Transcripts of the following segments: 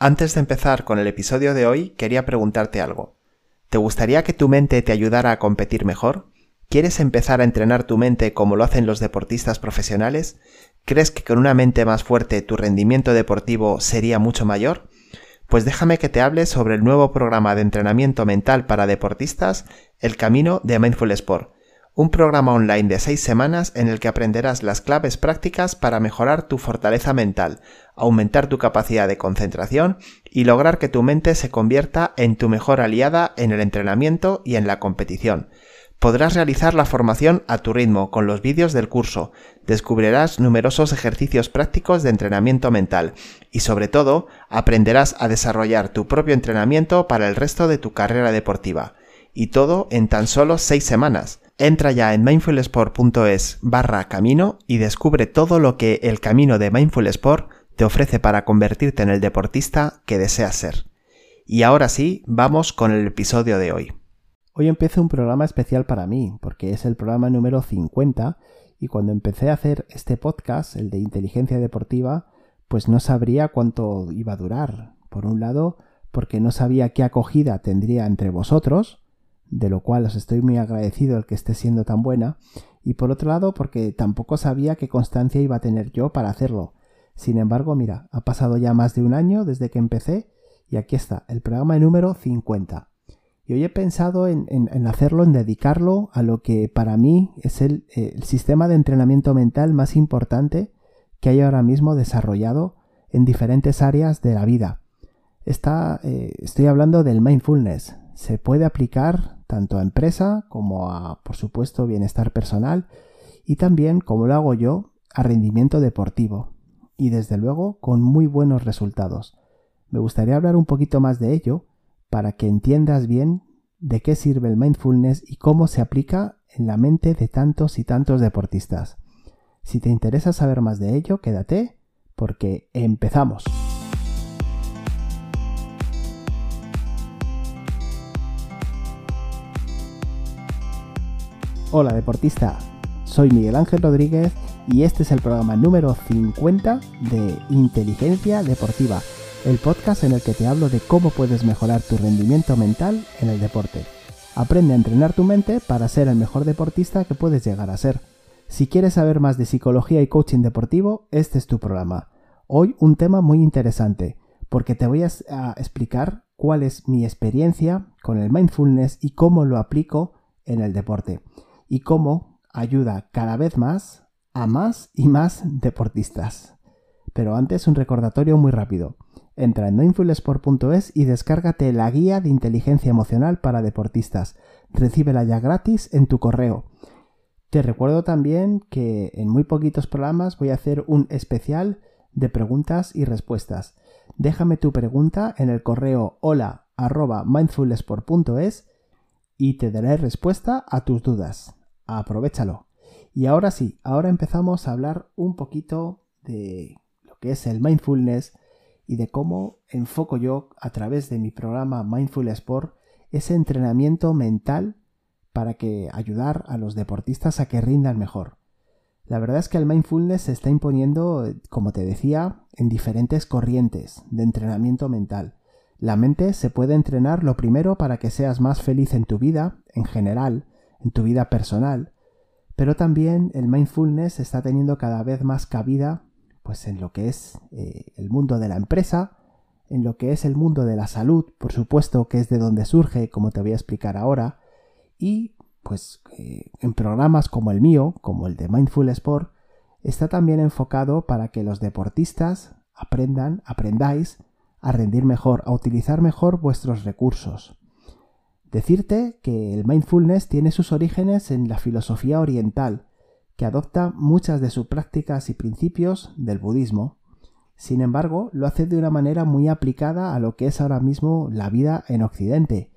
Antes de empezar con el episodio de hoy, quería preguntarte algo. ¿Te gustaría que tu mente te ayudara a competir mejor? ¿Quieres empezar a entrenar tu mente como lo hacen los deportistas profesionales? ¿Crees que con una mente más fuerte tu rendimiento deportivo sería mucho mayor? Pues déjame que te hable sobre el nuevo programa de entrenamiento mental para deportistas, El Camino de Mindful Sport un programa online de seis semanas en el que aprenderás las claves prácticas para mejorar tu fortaleza mental, aumentar tu capacidad de concentración y lograr que tu mente se convierta en tu mejor aliada en el entrenamiento y en la competición. Podrás realizar la formación a tu ritmo con los vídeos del curso, descubrirás numerosos ejercicios prácticos de entrenamiento mental y sobre todo aprenderás a desarrollar tu propio entrenamiento para el resto de tu carrera deportiva. Y todo en tan solo seis semanas. Entra ya en mindfulsport.es barra camino y descubre todo lo que el camino de Mindful Sport te ofrece para convertirte en el deportista que deseas ser. Y ahora sí, vamos con el episodio de hoy. Hoy empiezo un programa especial para mí, porque es el programa número 50 y cuando empecé a hacer este podcast, el de inteligencia deportiva, pues no sabría cuánto iba a durar. Por un lado, porque no sabía qué acogida tendría entre vosotros, de lo cual os estoy muy agradecido el que esté siendo tan buena, y por otro lado porque tampoco sabía qué constancia iba a tener yo para hacerlo. Sin embargo, mira, ha pasado ya más de un año desde que empecé y aquí está, el programa número 50. Y hoy he pensado en, hacerlo, en dedicarlo a lo que para mí es el, el sistema de entrenamiento mental más importante que hay ahora mismo desarrollado en diferentes áreas de la vida. Eh, estoy hablando del mindfulness. Se puede aplicar tanto a empresa como a, por supuesto, bienestar personal y también, como lo hago yo, a rendimiento deportivo. Y desde luego con muy buenos resultados. Me gustaría hablar un poquito más de ello para que entiendas bien de qué sirve el mindfulness y cómo se aplica en la mente de tantos y tantos deportistas. Si te interesa saber más de ello, quédate porque empezamos. Hola deportista, soy Miguel Ángel Rodríguez y este es el programa número 50 de Inteligencia Deportiva, el podcast en el que te hablo de cómo puedes mejorar tu rendimiento mental en el deporte. Aprende a entrenar tu mente para ser el mejor deportista que puedes llegar a ser. Si quieres saber más de psicología y coaching deportivo, este es tu programa. Hoy un tema muy interesante, porque te voy a explicar cuál es mi experiencia con el mindfulness y cómo lo aplico en el deporte y cómo ayuda cada vez más a más y más deportistas. Pero antes un recordatorio muy rápido. Entra en mindfulsport.es y descárgate la guía de inteligencia emocional para deportistas. Recíbela ya gratis en tu correo. Te recuerdo también que en muy poquitos programas voy a hacer un especial de preguntas y respuestas. Déjame tu pregunta en el correo hola y te daré respuesta a tus dudas aprovechalo. Y ahora sí, ahora empezamos a hablar un poquito de lo que es el mindfulness y de cómo enfoco yo a través de mi programa Mindful Sport ese entrenamiento mental para que ayudar a los deportistas a que rindan mejor. La verdad es que el mindfulness se está imponiendo, como te decía, en diferentes corrientes de entrenamiento mental. La mente se puede entrenar lo primero para que seas más feliz en tu vida, en general, en tu vida personal, pero también el mindfulness está teniendo cada vez más cabida pues en lo que es eh, el mundo de la empresa, en lo que es el mundo de la salud, por supuesto que es de donde surge, como te voy a explicar ahora, y pues eh, en programas como el mío, como el de Mindful Sport, está también enfocado para que los deportistas aprendan, aprendáis a rendir mejor, a utilizar mejor vuestros recursos. Decirte que el mindfulness tiene sus orígenes en la filosofía oriental, que adopta muchas de sus prácticas y principios del budismo. Sin embargo, lo hace de una manera muy aplicada a lo que es ahora mismo la vida en Occidente.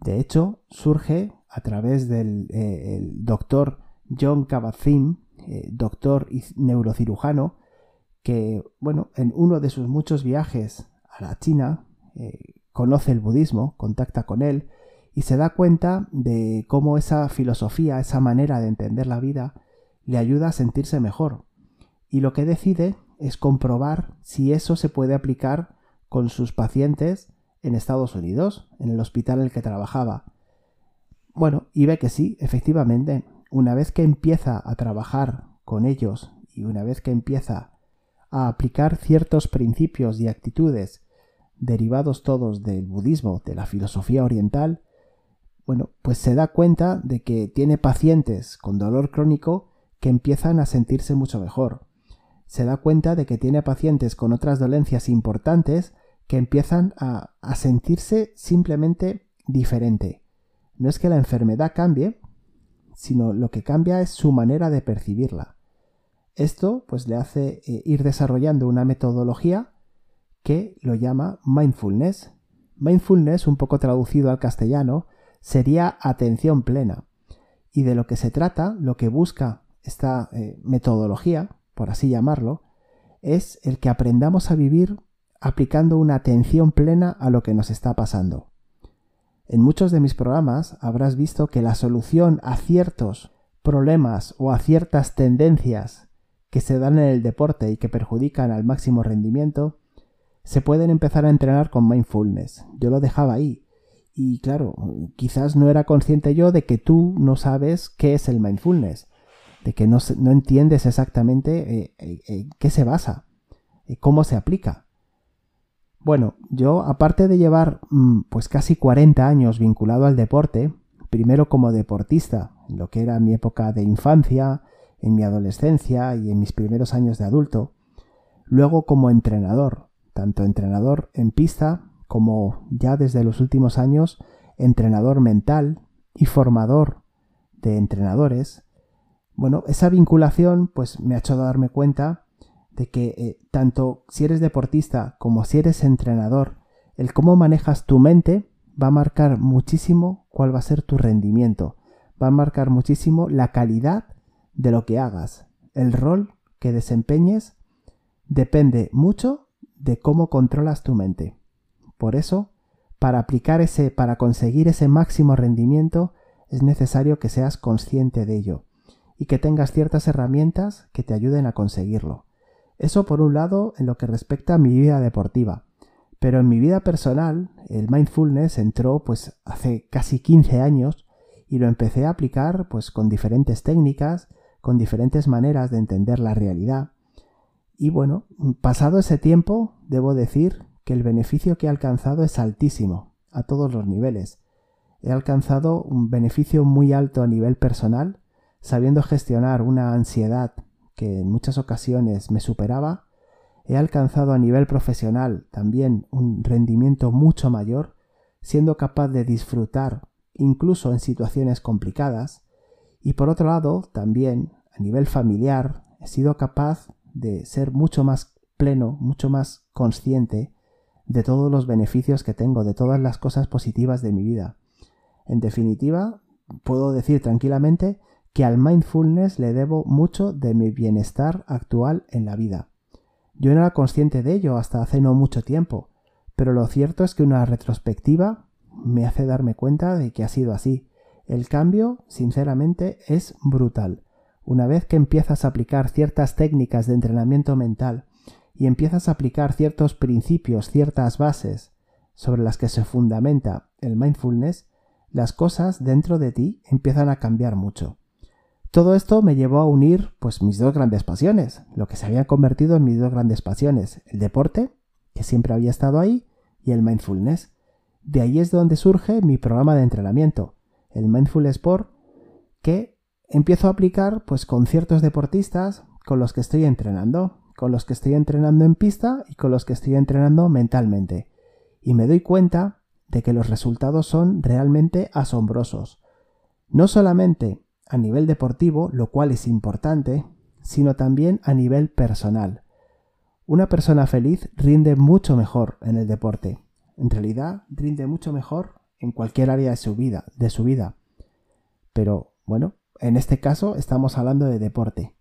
De hecho, surge a través del eh, doctor John Kabat-Zinn, eh, doctor y neurocirujano, que, bueno, en uno de sus muchos viajes a la China, eh, conoce el budismo, contacta con él, y se da cuenta de cómo esa filosofía, esa manera de entender la vida, le ayuda a sentirse mejor. Y lo que decide es comprobar si eso se puede aplicar con sus pacientes en Estados Unidos, en el hospital en el que trabajaba. Bueno, y ve que sí, efectivamente, una vez que empieza a trabajar con ellos y una vez que empieza a aplicar ciertos principios y actitudes derivados todos del budismo, de la filosofía oriental, bueno, pues se da cuenta de que tiene pacientes con dolor crónico que empiezan a sentirse mucho mejor. Se da cuenta de que tiene pacientes con otras dolencias importantes que empiezan a, sentirse simplemente diferente. No es que la enfermedad cambie, sino lo que cambia es su manera de percibirla. Esto pues le hace eh, ir desarrollando una metodología que lo llama mindfulness. Mindfulness, un poco traducido al castellano, sería atención plena. Y de lo que se trata, lo que busca esta eh, metodología, por así llamarlo, es el que aprendamos a vivir aplicando una atención plena a lo que nos está pasando. En muchos de mis programas habrás visto que la solución a ciertos problemas o a ciertas tendencias que se dan en el deporte y que perjudican al máximo rendimiento, se pueden empezar a entrenar con mindfulness. Yo lo dejaba ahí. Y claro, quizás no era consciente yo de que tú no sabes qué es el mindfulness, de que no, no entiendes exactamente en eh, eh, qué se basa, cómo se aplica. Bueno, yo aparte de llevar mm, pues casi 40 años vinculado al deporte, primero como deportista, en lo que era mi época de infancia, en mi adolescencia y en mis primeros años de adulto, luego como entrenador, tanto entrenador en pista como ya desde los últimos años entrenador mental y formador de entrenadores, bueno, esa vinculación pues me ha hecho darme cuenta de que eh, tanto si eres deportista como si eres entrenador, el cómo manejas tu mente va a marcar muchísimo cuál va a ser tu rendimiento, va a marcar muchísimo la calidad de lo que hagas. El rol que desempeñes depende mucho de cómo controlas tu mente. Por eso, para aplicar ese, para conseguir ese máximo rendimiento, es necesario que seas consciente de ello y que tengas ciertas herramientas que te ayuden a conseguirlo. Eso por un lado en lo que respecta a mi vida deportiva. Pero en mi vida personal, el mindfulness entró pues hace casi 15 años y lo empecé a aplicar pues con diferentes técnicas con diferentes maneras de entender la realidad. Y bueno, pasado ese tiempo, debo decir que el beneficio que he alcanzado es altísimo, a todos los niveles. He alcanzado un beneficio muy alto a nivel personal, sabiendo gestionar una ansiedad que en muchas ocasiones me superaba. He alcanzado a nivel profesional también un rendimiento mucho mayor, siendo capaz de disfrutar incluso en situaciones complicadas, y por otro lado, también a nivel familiar, he sido capaz de ser mucho más pleno, mucho más consciente de todos los beneficios que tengo, de todas las cosas positivas de mi vida. En definitiva, puedo decir tranquilamente que al mindfulness le debo mucho de mi bienestar actual en la vida. Yo no era consciente de ello hasta hace no mucho tiempo, pero lo cierto es que una retrospectiva me hace darme cuenta de que ha sido así. El cambio, sinceramente, es brutal. Una vez que empiezas a aplicar ciertas técnicas de entrenamiento mental y empiezas a aplicar ciertos principios, ciertas bases sobre las que se fundamenta el mindfulness, las cosas dentro de ti empiezan a cambiar mucho. Todo esto me llevó a unir pues mis dos grandes pasiones, lo que se había convertido en mis dos grandes pasiones, el deporte, que siempre había estado ahí, y el mindfulness. De ahí es donde surge mi programa de entrenamiento, el Mindful Sport, que empiezo a aplicar pues con ciertos deportistas con los que estoy entrenando, con los que estoy entrenando en pista y con los que estoy entrenando mentalmente. Y me doy cuenta de que los resultados son realmente asombrosos. No solamente a nivel deportivo, lo cual es importante, sino también a nivel personal. Una persona feliz rinde mucho mejor en el deporte. En realidad, rinde mucho mejor en cualquier área de su vida, de su vida. Pero bueno, en este caso estamos hablando de deporte.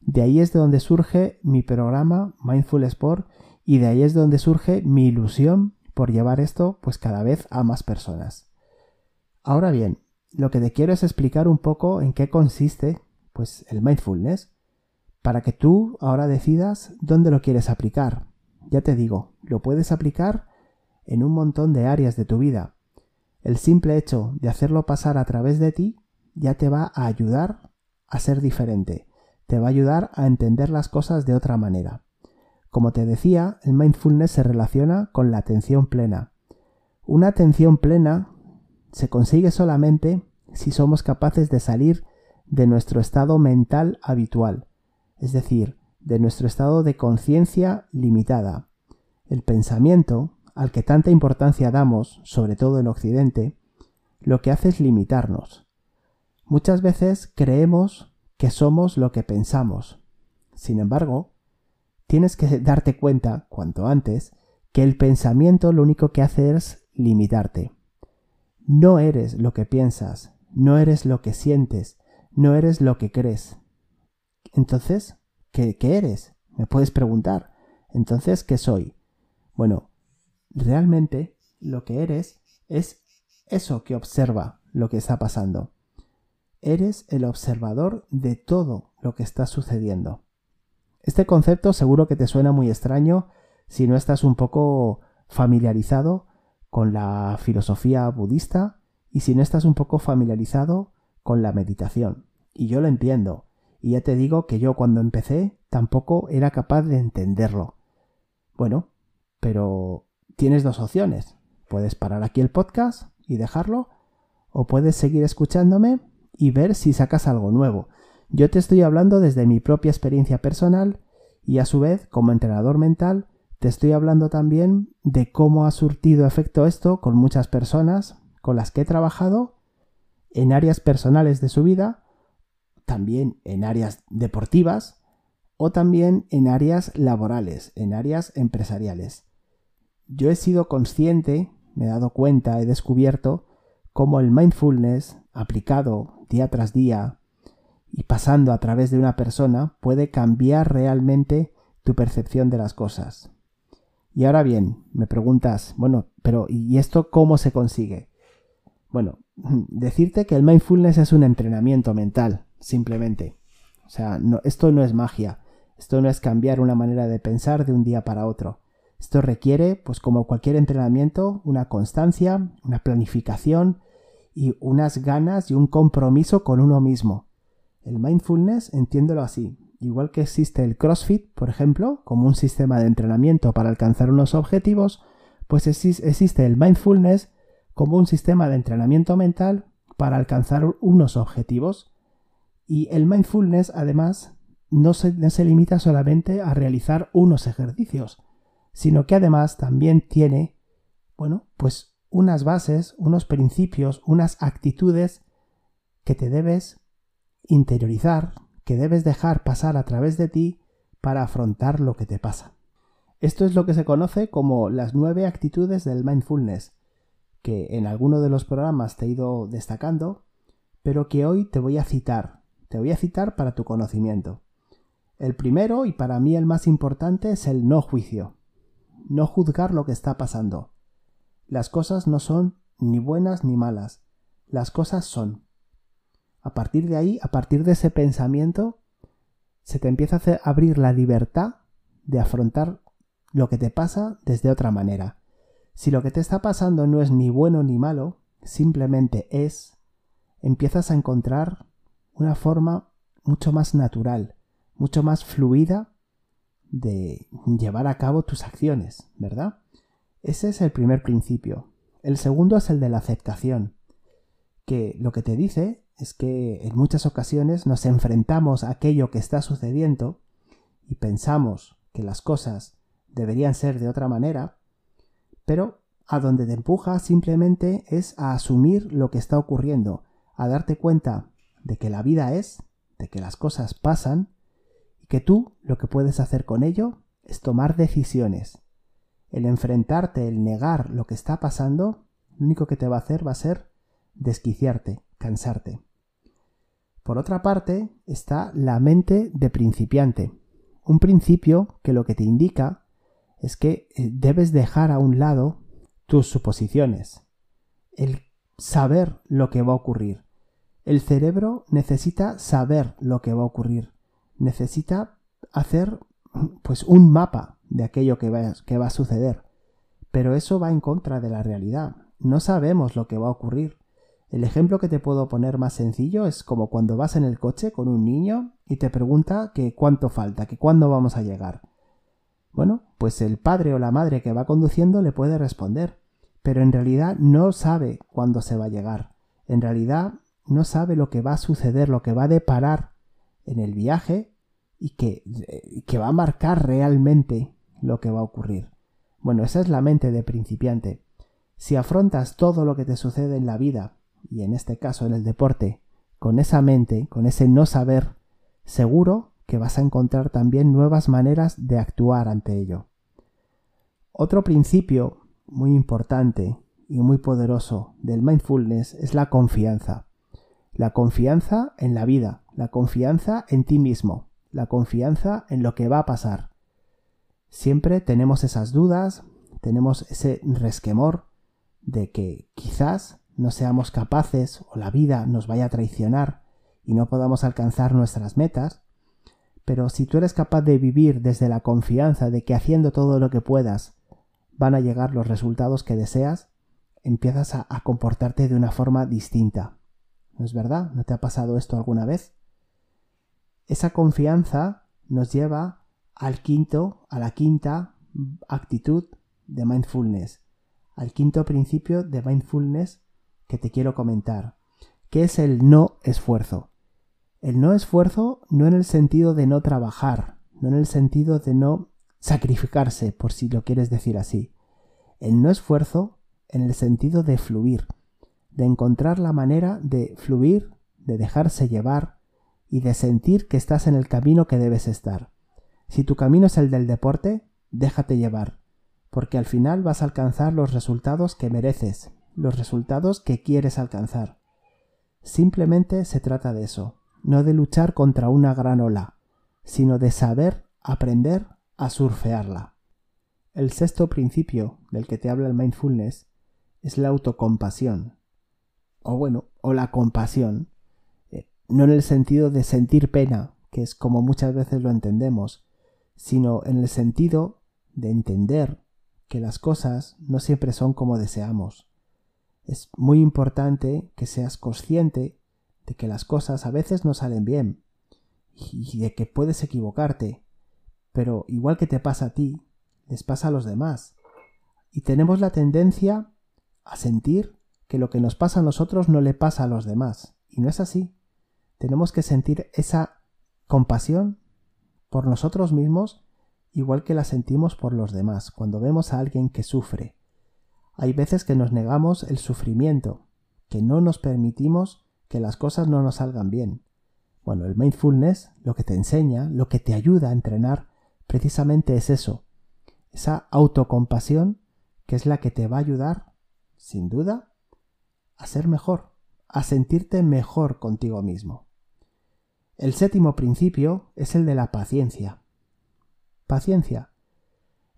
De ahí es de donde surge mi programa Mindful Sport y de ahí es donde surge mi ilusión por llevar esto pues cada vez a más personas. Ahora bien, lo que te quiero es explicar un poco en qué consiste pues el mindfulness para que tú ahora decidas dónde lo quieres aplicar. ya te digo, lo puedes aplicar en un montón de áreas de tu vida. El simple hecho de hacerlo pasar a través de ti ya te va a ayudar a ser diferente, te va a ayudar a entender las cosas de otra manera. Como te decía, el mindfulness se relaciona con la atención plena. Una atención plena se consigue solamente si somos capaces de salir de nuestro estado mental habitual, es decir, de nuestro estado de conciencia limitada. El pensamiento, al que tanta importancia damos, sobre todo en Occidente, lo que hace es limitarnos. Muchas veces creemos que somos lo que pensamos. Sin embargo, tienes que darte cuenta, cuanto antes, que el pensamiento lo único que hace es limitarte. No eres lo que piensas, no eres lo que sientes, no eres lo que crees. Entonces, ¿qué, eres? Me puedes preguntar. Entonces, ¿qué soy? Bueno, realmente lo que eres es eso que observa lo que está pasando. Eres el observador de todo lo que está sucediendo. Este concepto seguro que te suena muy extraño si no estás un poco familiarizado con la filosofía budista y si no estás un poco familiarizado con la meditación. Y yo lo entiendo. Y ya te digo que yo cuando empecé tampoco era capaz de entenderlo. Bueno, pero tienes dos opciones. Puedes parar aquí el podcast y dejarlo, o puedes seguir escuchándome y ver si sacas algo nuevo. Yo te estoy hablando desde mi propia experiencia personal y a su vez, como entrenador mental, te estoy hablando también de cómo ha surtido efecto esto con muchas personas con las que he trabajado en áreas personales de su vida, también en áreas deportivas o también en áreas laborales, en áreas empresariales. Yo he sido consciente, me he dado cuenta, he descubierto cómo el mindfulness aplicado día tras día y pasando a través de una persona puede cambiar realmente tu percepción de las cosas. Y ahora bien, me preguntas, bueno, pero ¿y esto cómo se consigue? Bueno, decirte que el mindfulness es un entrenamiento mental, simplemente. O sea, esto no es magia, esto no es cambiar una manera de pensar de un día para otro. Esto requiere, pues como cualquier entrenamiento, una constancia, una planificación y unas ganas y un compromiso con uno mismo. El mindfulness, entiéndelo así, igual que existe el CrossFit, por ejemplo, como un sistema de entrenamiento para alcanzar unos objetivos, pues existe el mindfulness como un sistema de entrenamiento mental para alcanzar unos objetivos. Y el mindfulness, además, no se, no se limita solamente a realizar unos ejercicios, sino que además también tiene, bueno, pues unas bases, unos principios, unas actitudes que te debes interiorizar, que debes dejar pasar a través de ti para afrontar lo que te pasa. Esto es lo que se conoce como las nueve actitudes del mindfulness, que en alguno de los programas te he ido destacando, pero que hoy te voy a citar, te voy a citar para tu conocimiento. El primero y para mí el más importante es el no juicio, no juzgar lo que está pasando. Las cosas no son ni buenas ni malas, las cosas son. A partir de ahí, a partir de ese pensamiento, se te empieza a abrir la libertad de afrontar lo que te pasa desde otra manera. Si lo que te está pasando no es ni bueno ni malo, simplemente es, empiezas a encontrar una forma mucho más natural, mucho más fluida de llevar a cabo tus acciones, ¿verdad? Ese es el primer principio. El segundo es el de la aceptación, que lo que te dice es que en muchas ocasiones nos enfrentamos a aquello que está sucediendo y pensamos que las cosas deberían ser de otra manera, pero a donde te empuja simplemente es a asumir lo que está ocurriendo, a darte cuenta de que la vida es, de que las cosas pasan, y que tú lo que puedes hacer con ello es tomar decisiones. El enfrentarte, el negar lo que está pasando, lo único que te va a hacer va a ser desquiciarte, cansarte. Por otra parte, está la mente de principiante, un principio que lo que te indica es que eh, debes dejar a un lado tus suposiciones, el saber lo que va a ocurrir. El cerebro necesita saber lo que va a ocurrir, necesita hacer pues un mapa de aquello que va, que va a suceder. Pero eso va en contra de la realidad. No sabemos lo que va a ocurrir. El ejemplo que te puedo poner más sencillo es como cuando vas en el coche con un niño y te pregunta que cuánto falta, que cuándo vamos a llegar. Bueno, pues el padre o la madre que va conduciendo le puede responder, pero en realidad no sabe cuándo se va a llegar. En realidad no sabe lo que va a suceder, lo que va a deparar en el viaje y que, que va a marcar realmente lo que va a ocurrir. Bueno, esa es la mente de principiante. Si afrontas todo lo que te sucede en la vida, y en este caso en el deporte, con esa mente, con ese no saber, seguro que vas a encontrar también nuevas maneras de actuar ante ello. Otro principio muy importante y muy poderoso del mindfulness es la confianza. La confianza en la vida, la confianza en ti mismo, la confianza en lo que va a pasar. Siempre tenemos esas dudas, tenemos ese resquemor de que quizás no seamos capaces o la vida nos vaya a traicionar y no podamos alcanzar nuestras metas, pero si tú eres capaz de vivir desde la confianza de que haciendo todo lo que puedas van a llegar los resultados que deseas, empiezas a, comportarte de una forma distinta. ¿No es verdad? ¿No te ha pasado esto alguna vez? Esa confianza nos lleva al quinto, a la quinta actitud de mindfulness, al quinto principio de mindfulness que te quiero comentar, que es el no esfuerzo. El no esfuerzo no en el sentido de no trabajar, no en el sentido de no sacrificarse, por si lo quieres decir así. El no esfuerzo en el sentido de fluir, de encontrar la manera de fluir, de dejarse llevar y de sentir que estás en el camino que debes estar. Si tu camino es el del deporte, déjate llevar, porque al final vas a alcanzar los resultados que mereces, los resultados que quieres alcanzar. Simplemente se trata de eso, no de luchar contra una gran ola, sino de saber aprender a surfearla. El sexto principio del que te habla el mindfulness es la autocompasión. O bueno, o la compasión. Eh, no en el sentido de sentir pena, que es como muchas veces lo entendemos, sino en el sentido de entender que las cosas no siempre son como deseamos, es muy importante que seas consciente de que las cosas a veces no salen bien y de que puedes equivocarte, pero igual que te pasa a ti, les pasa a los demás. Y tenemos la tendencia a sentir que lo que nos pasa a nosotros no le pasa a los demás. Y no es así. Tenemos que sentir esa compasión por nosotros mismos igual que la sentimos por los demás cuando vemos a alguien que sufre, hay veces que nos negamos el sufrimiento, que no nos permitimos que las cosas no nos salgan bien. Bueno, el mindfulness lo que te enseña, lo que te ayuda a entrenar, precisamente es eso, esa autocompasión que es la que te va a ayudar, sin duda, a ser mejor, a sentirte mejor contigo mismo. El séptimo principio es el de la paciencia. Paciencia.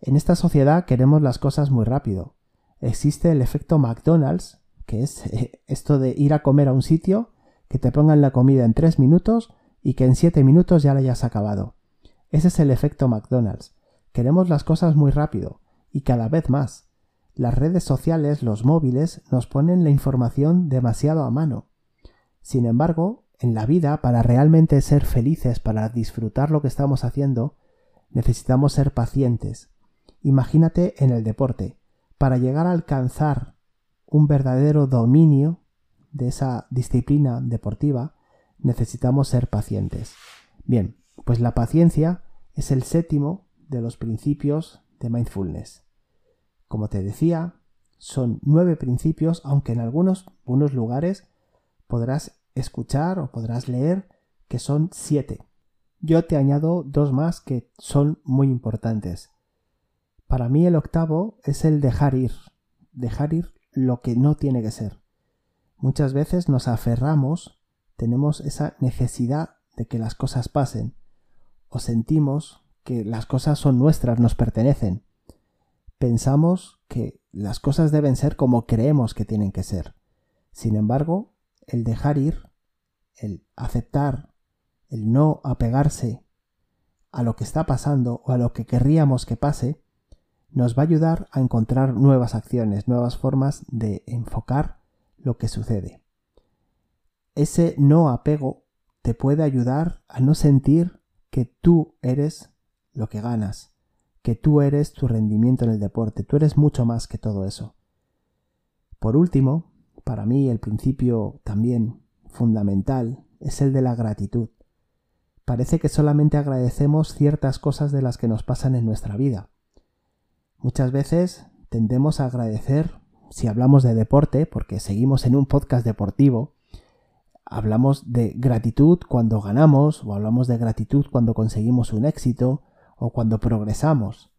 En esta sociedad queremos las cosas muy rápido existe el efecto McDonald's, que es esto de ir a comer a un sitio, que te pongan la comida en tres minutos y que en siete minutos ya la hayas acabado. Ese es el efecto McDonald's. Queremos las cosas muy rápido y cada vez más. Las redes sociales, los móviles, nos ponen la información demasiado a mano. Sin embargo, en la vida, para realmente ser felices, para disfrutar lo que estamos haciendo, necesitamos ser pacientes. Imagínate en el deporte para llegar a alcanzar un verdadero dominio de esa disciplina deportiva, necesitamos ser pacientes. Bien, pues la paciencia es el séptimo de los principios de mindfulness. Como te decía, son nueve principios, aunque en algunos, algunos lugares podrás escuchar o podrás leer que son siete. Yo te añado dos más que son muy importantes. Para mí el octavo es el dejar ir, dejar ir lo que no tiene que ser. Muchas veces nos aferramos, tenemos esa necesidad de que las cosas pasen, o sentimos que las cosas son nuestras, nos pertenecen. Pensamos que las cosas deben ser como creemos que tienen que ser. Sin embargo, el dejar ir, el aceptar, el no apegarse a lo que está pasando o a lo que querríamos que pase, nos va a ayudar a encontrar nuevas acciones, nuevas formas de enfocar lo que sucede. Ese no apego te puede ayudar a no sentir que tú eres lo que ganas, que tú eres tu rendimiento en el deporte, tú eres mucho más que todo eso. Por último, para mí el principio también fundamental es el de la gratitud. Parece que solamente agradecemos ciertas cosas de las que nos pasan en nuestra vida. Muchas veces tendemos a agradecer, si hablamos de deporte, porque seguimos en un podcast deportivo, hablamos de gratitud cuando ganamos o hablamos de gratitud cuando conseguimos un éxito o cuando progresamos.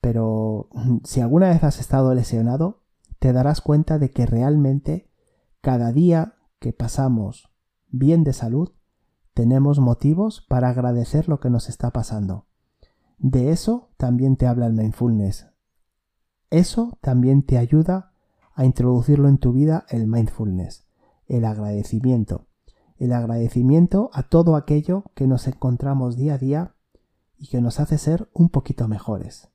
Pero mm, si alguna vez has estado lesionado, te darás cuenta de que realmente cada día que pasamos bien de salud, tenemos motivos para agradecer lo que nos está pasando. De eso también te habla el mindfulness. Eso también te ayuda a introducirlo en tu vida el mindfulness, el agradecimiento. El agradecimiento a todo aquello que nos encontramos día a día y que nos hace ser un poquito mejores.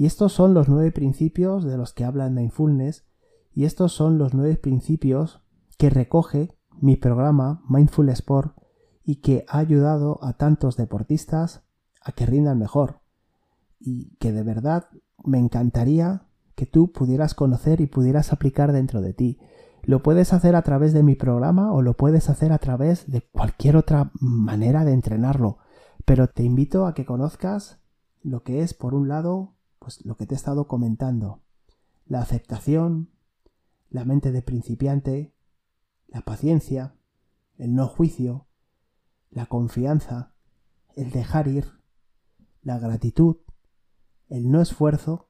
Y estos son los nueve principios de los que habla el mindfulness y estos son los nueve principios que recoge mi programa Mindful Sport y que ha ayudado a tantos deportistas a que rindan mejor y que de verdad me encantaría que tú pudieras conocer y pudieras aplicar dentro de ti. Lo puedes hacer a través de mi programa o lo puedes hacer a través de cualquier otra manera de entrenarlo, pero te invito a que conozcas lo que es, por un lado, pues lo que te he estado comentando, la aceptación, la mente de principiante, la paciencia, el no juicio, la confianza, el dejar ir, la gratitud, el no esfuerzo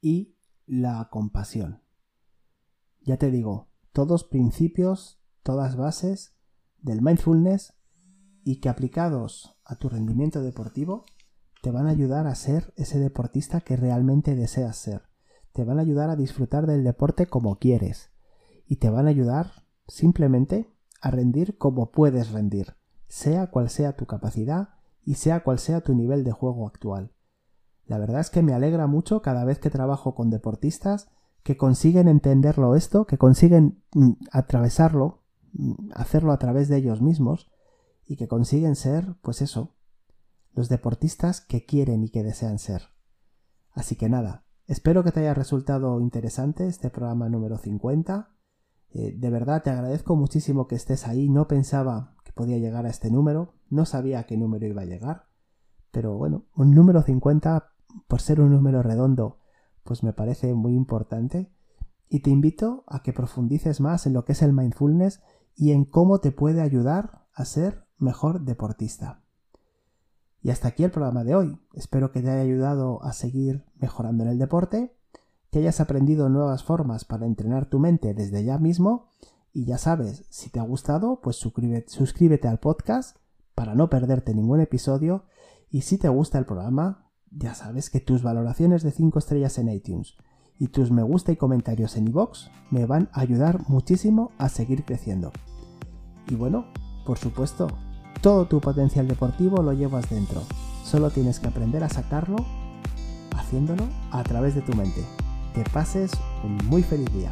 y la compasión. Ya te digo, todos principios, todas bases del mindfulness y que aplicados a tu rendimiento deportivo te van a ayudar a ser ese deportista que realmente deseas ser. Te van a ayudar a disfrutar del deporte como quieres y te van a ayudar simplemente a rendir como puedes rendir, sea cual sea tu capacidad y sea cual sea tu nivel de juego actual. La verdad es que me alegra mucho cada vez que trabajo con deportistas que consiguen entenderlo esto, que consiguen mm, atravesarlo, mm, hacerlo a través de ellos mismos y que consiguen ser, pues eso, los deportistas que quieren y que desean ser. Así que nada, espero que te haya resultado interesante este programa número 50 eh, de verdad te agradezco muchísimo que estés ahí. No pensaba que podía llegar a este número. No sabía a qué número iba a llegar. Pero bueno, un número 50, por ser un número redondo, pues me parece muy importante. Y te invito a que profundices más en lo que es el mindfulness y en cómo te puede ayudar a ser mejor deportista. Y hasta aquí el programa de hoy. Espero que te haya ayudado a seguir mejorando en el deporte que hayas aprendido nuevas formas para entrenar tu mente desde ya mismo y ya sabes, si te ha gustado, pues suscríbete, al podcast para no perderte ningún episodio y si te gusta el programa, ya sabes que tus valoraciones de 5 estrellas en iTunes y tus me gusta y comentarios en iVoox me van a ayudar muchísimo a seguir creciendo. Y bueno, por supuesto, todo tu potencial deportivo lo llevas dentro. Solo tienes que aprender a sacarlo haciéndolo a través de tu mente. Que pases un muy feliz día.